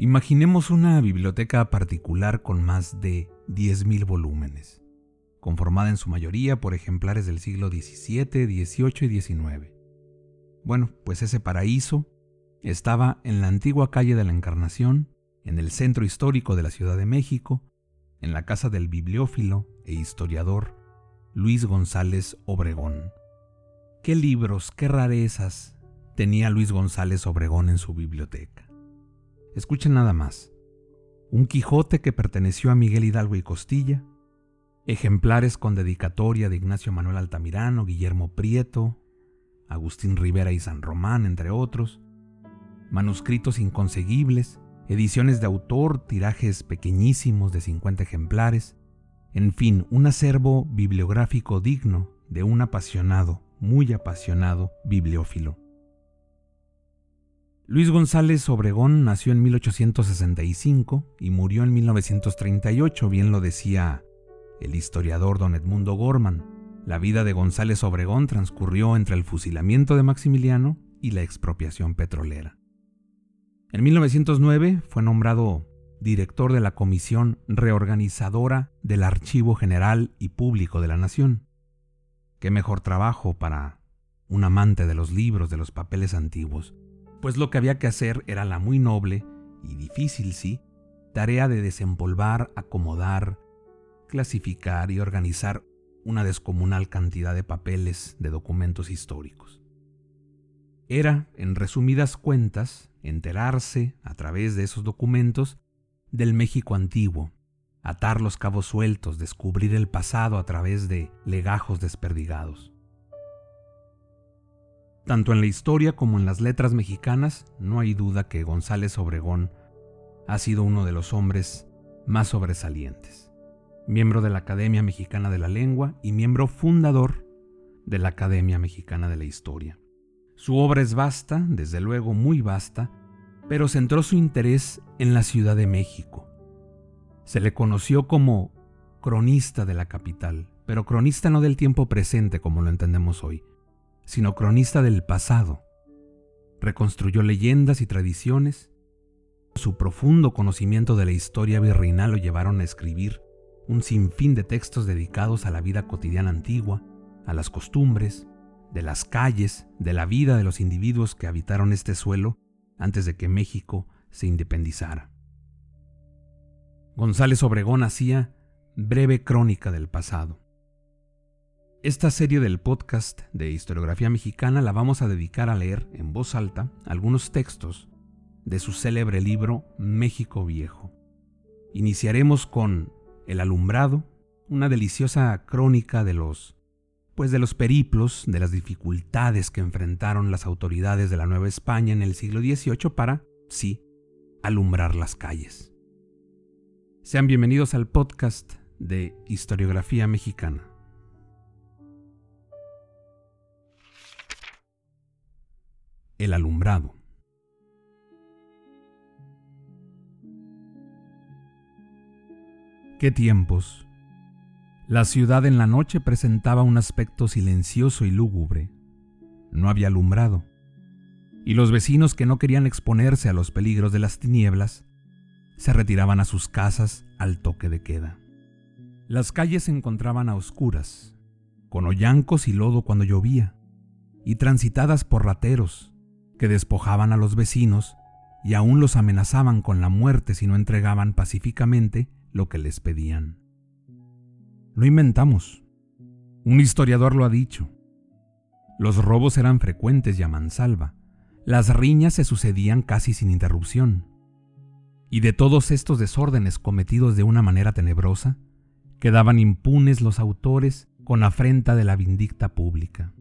Imaginemos una biblioteca particular con más de 10.000 volúmenes, conformada en su mayoría por ejemplares del siglo XVII, XVIII y XIX. Bueno, pues ese paraíso estaba en la antigua calle de la Encarnación, en el centro histórico de la Ciudad de México, en la casa del bibliófilo e historiador Luis González Obregón. ¿Qué libros, qué rarezas tenía Luis González Obregón en su biblioteca? Escuchen nada más. Un Quijote que perteneció a Miguel Hidalgo y Costilla, ejemplares con dedicatoria de Ignacio Manuel Altamirano, Guillermo Prieto, Agustín Rivera y San Román, entre otros, manuscritos inconseguibles, ediciones de autor, tirajes pequeñísimos de 50 ejemplares, en fin, un acervo bibliográfico digno de un apasionado, muy apasionado bibliófilo. Luis González Obregón nació en 1865 y murió en 1938, bien lo decía el historiador don Edmundo Gorman. La vida de González Obregón transcurrió entre el fusilamiento de Maximiliano y la expropiación petrolera. En 1909 fue nombrado director de la Comisión Reorganizadora del Archivo General y Público de la Nación. Qué mejor trabajo para un amante de los libros, de los papeles antiguos pues lo que había que hacer era la muy noble y difícil, sí, tarea de desempolvar, acomodar, clasificar y organizar una descomunal cantidad de papeles de documentos históricos. Era, en resumidas cuentas, enterarse, a través de esos documentos, del México antiguo, atar los cabos sueltos, descubrir el pasado a través de legajos desperdigados. Tanto en la historia como en las letras mexicanas, no hay duda que González Obregón ha sido uno de los hombres más sobresalientes. Miembro de la Academia Mexicana de la Lengua y miembro fundador de la Academia Mexicana de la Historia. Su obra es vasta, desde luego muy vasta, pero centró su interés en la Ciudad de México. Se le conoció como cronista de la capital, pero cronista no del tiempo presente como lo entendemos hoy, sino cronista del pasado. Reconstruyó leyendas y tradiciones. Su profundo conocimiento de la historia virreinal lo llevaron a escribir un sinfín de textos dedicados a la vida cotidiana antigua, a las costumbres, de las calles, de la vida de los individuos que habitaron este suelo antes de que México se independizara. González Obregón hacía breve crónica del pasado. Esta serie del podcast de historiografía mexicana la vamos a dedicar a leer en voz alta algunos textos de su célebre libro México Viejo. Iniciaremos con El alumbrado, una deliciosa crónica de los pues de los periplos, de las dificultades que enfrentaron las autoridades de la Nueva España en el siglo XVIII para, sí, alumbrar las calles. Sean bienvenidos al podcast de historiografía mexicana. El alumbrado. ¿Qué tiempos? La ciudad en la noche presentaba un aspecto silencioso y lúgubre. No había alumbrado. Y los vecinos que no querían exponerse a los peligros de las tinieblas se retiraban a sus casas al toque de queda. Las calles se encontraban a oscuras, con hoyancos y lodo cuando llovía, y transitadas por rateros, que despojaban a los vecinos y aún los amenazaban con la muerte si no entregaban pacíficamente lo que les pedían. Lo inventamos. Un historiador lo ha dicho. Los robos eran frecuentes y a mansalva. Las riñas se sucedían casi sin interrupción. Y de todos estos desórdenes cometidos de una manera tenebrosa, quedaban impunes los autores con afrenta de la vindicta pública.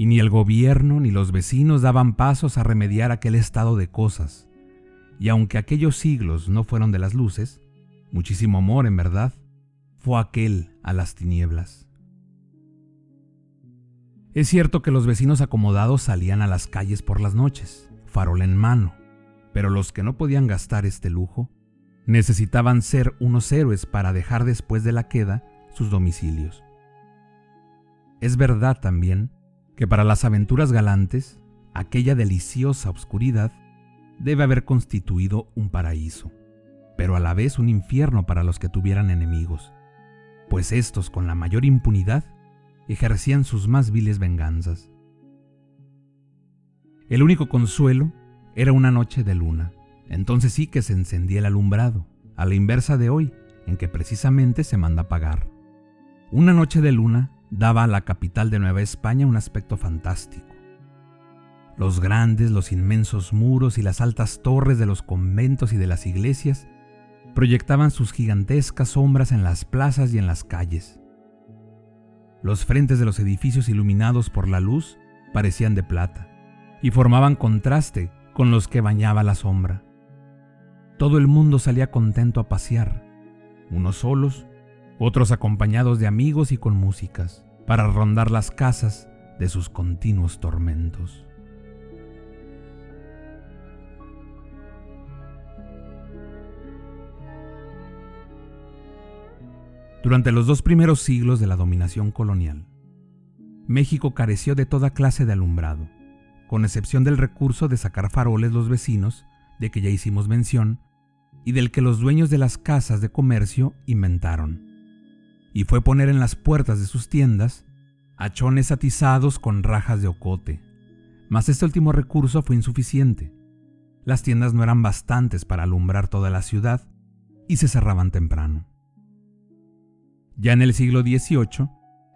Y ni el gobierno ni los vecinos daban pasos a remediar aquel estado de cosas. Y aunque aquellos siglos no fueron de las luces, muchísimo amor en verdad, fue aquel a las tinieblas. Es cierto que los vecinos acomodados salían a las calles por las noches, farol en mano, pero los que no podían gastar este lujo necesitaban ser unos héroes para dejar después de la queda sus domicilios. Es verdad también que para las aventuras galantes, aquella deliciosa oscuridad debe haber constituido un paraíso, pero a la vez un infierno para los que tuvieran enemigos, pues estos con la mayor impunidad ejercían sus más viles venganzas. El único consuelo era una noche de luna, entonces sí que se encendía el alumbrado, a la inversa de hoy, en que precisamente se manda pagar. Una noche de luna daba a la capital de Nueva España un aspecto fantástico. Los grandes, los inmensos muros y las altas torres de los conventos y de las iglesias proyectaban sus gigantescas sombras en las plazas y en las calles. Los frentes de los edificios iluminados por la luz parecían de plata y formaban contraste con los que bañaba la sombra. Todo el mundo salía contento a pasear, unos solos, otros acompañados de amigos y con músicas, para rondar las casas de sus continuos tormentos. Durante los dos primeros siglos de la dominación colonial, México careció de toda clase de alumbrado, con excepción del recurso de sacar faroles los vecinos, de que ya hicimos mención, y del que los dueños de las casas de comercio inventaron y fue poner en las puertas de sus tiendas hachones atizados con rajas de ocote. Mas este último recurso fue insuficiente. Las tiendas no eran bastantes para alumbrar toda la ciudad y se cerraban temprano. Ya en el siglo XVIII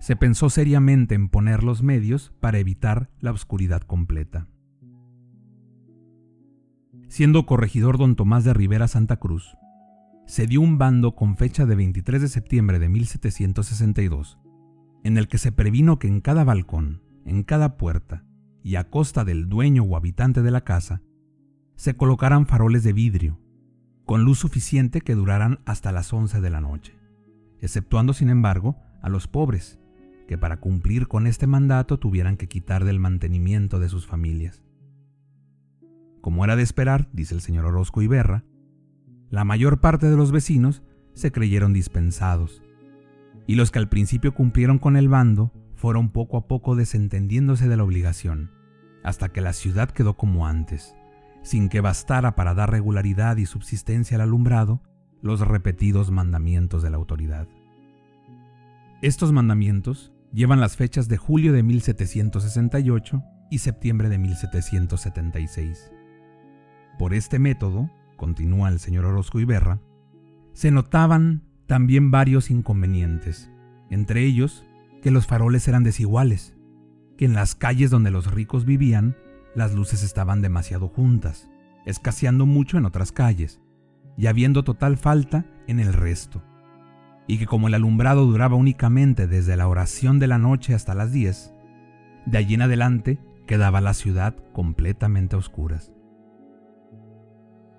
se pensó seriamente en poner los medios para evitar la oscuridad completa. Siendo corregidor don Tomás de Rivera Santa Cruz, se dio un bando con fecha de 23 de septiembre de 1762, en el que se previno que en cada balcón, en cada puerta y a costa del dueño o habitante de la casa, se colocaran faroles de vidrio, con luz suficiente que duraran hasta las 11 de la noche, exceptuando sin embargo a los pobres, que para cumplir con este mandato tuvieran que quitar del mantenimiento de sus familias. Como era de esperar, dice el señor Orozco Iberra, la mayor parte de los vecinos se creyeron dispensados, y los que al principio cumplieron con el bando fueron poco a poco desentendiéndose de la obligación, hasta que la ciudad quedó como antes, sin que bastara para dar regularidad y subsistencia al alumbrado los repetidos mandamientos de la autoridad. Estos mandamientos llevan las fechas de julio de 1768 y septiembre de 1776. Por este método, continúa el señor Orozco Iberra, se notaban también varios inconvenientes, entre ellos que los faroles eran desiguales, que en las calles donde los ricos vivían, las luces estaban demasiado juntas, escaseando mucho en otras calles, y habiendo total falta en el resto, y que como el alumbrado duraba únicamente desde la oración de la noche hasta las 10, de allí en adelante quedaba la ciudad completamente a oscuras.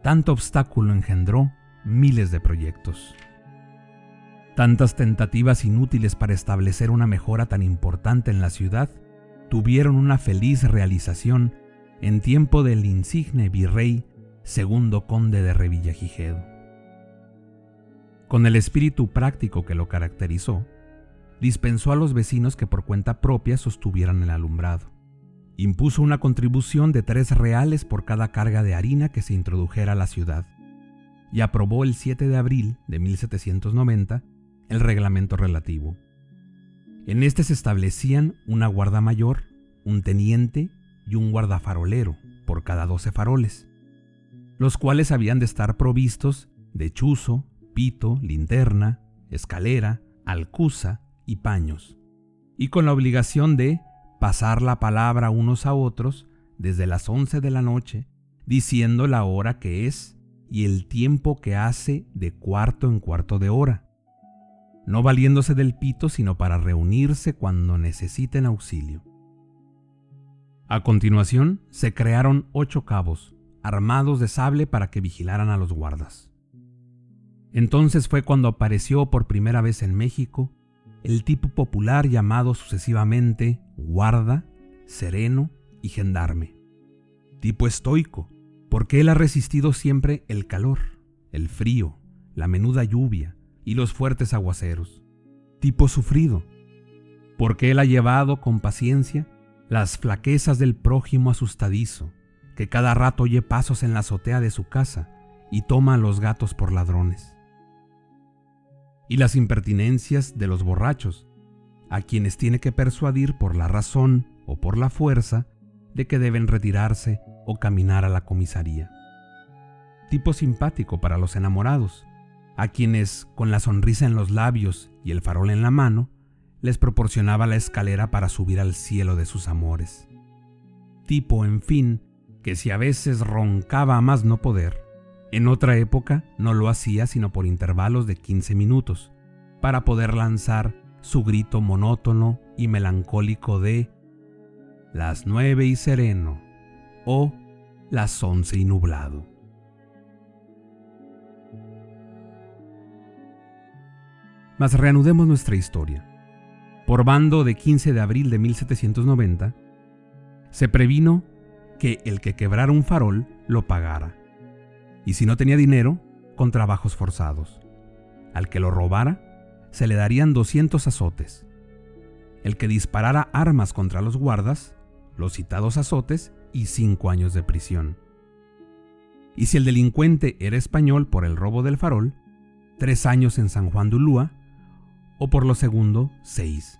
Tanto obstáculo engendró miles de proyectos. Tantas tentativas inútiles para establecer una mejora tan importante en la ciudad tuvieron una feliz realización en tiempo del insigne virrey segundo conde de Revillagigedo. Con el espíritu práctico que lo caracterizó, dispensó a los vecinos que por cuenta propia sostuvieran el alumbrado impuso una contribución de tres reales por cada carga de harina que se introdujera a la ciudad y aprobó el 7 de abril de 1790 el reglamento relativo. En este se establecían una guarda mayor, un teniente y un guardafarolero por cada 12 faroles, los cuales habían de estar provistos de chuzo, pito, linterna, escalera, alcusa y paños, y con la obligación de pasar la palabra unos a otros desde las once de la noche, diciendo la hora que es y el tiempo que hace de cuarto en cuarto de hora, no valiéndose del pito sino para reunirse cuando necesiten auxilio. A continuación, se crearon ocho cabos, armados de sable para que vigilaran a los guardas. Entonces fue cuando apareció por primera vez en México el tipo popular llamado sucesivamente guarda, sereno y gendarme. Tipo estoico, porque él ha resistido siempre el calor, el frío, la menuda lluvia y los fuertes aguaceros. Tipo sufrido, porque él ha llevado con paciencia las flaquezas del prójimo asustadizo, que cada rato oye pasos en la azotea de su casa y toma a los gatos por ladrones. Y las impertinencias de los borrachos, a quienes tiene que persuadir por la razón o por la fuerza de que deben retirarse o caminar a la comisaría. Tipo simpático para los enamorados, a quienes, con la sonrisa en los labios y el farol en la mano, les proporcionaba la escalera para subir al cielo de sus amores. Tipo, en fin, que si a veces roncaba a más no poder, en otra época no lo hacía sino por intervalos de 15 minutos, para poder lanzar su grito monótono y melancólico de las nueve y sereno o las once y nublado. Mas reanudemos nuestra historia. Por bando de 15 de abril de 1790, se previno que el que quebrara un farol lo pagara, y si no tenía dinero, con trabajos forzados. Al que lo robara, se le darían 200 azotes. El que disparara armas contra los guardas, los citados azotes y cinco años de prisión. Y si el delincuente era español por el robo del farol, tres años en San Juan de Ulúa, o por lo segundo, seis,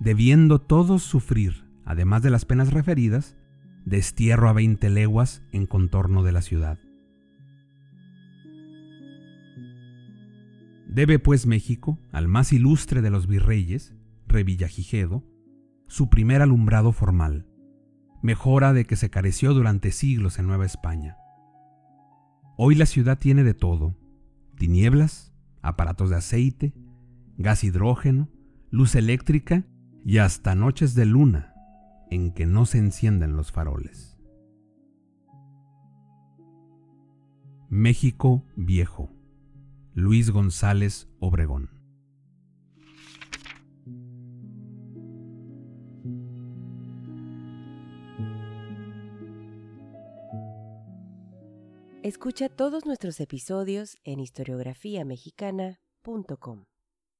debiendo todos sufrir, además de las penas referidas, destierro a veinte leguas en contorno de la ciudad. Debe pues México al más ilustre de los virreyes, Revillagigedo, su primer alumbrado formal, mejora de que se careció durante siglos en Nueva España. Hoy la ciudad tiene de todo, tinieblas, aparatos de aceite, gas hidrógeno, luz eléctrica y hasta noches de luna en que no se encienden los faroles. México Viejo, Luis González Obregón. Escucha todos nuestros episodios en historiografiamexicana.com.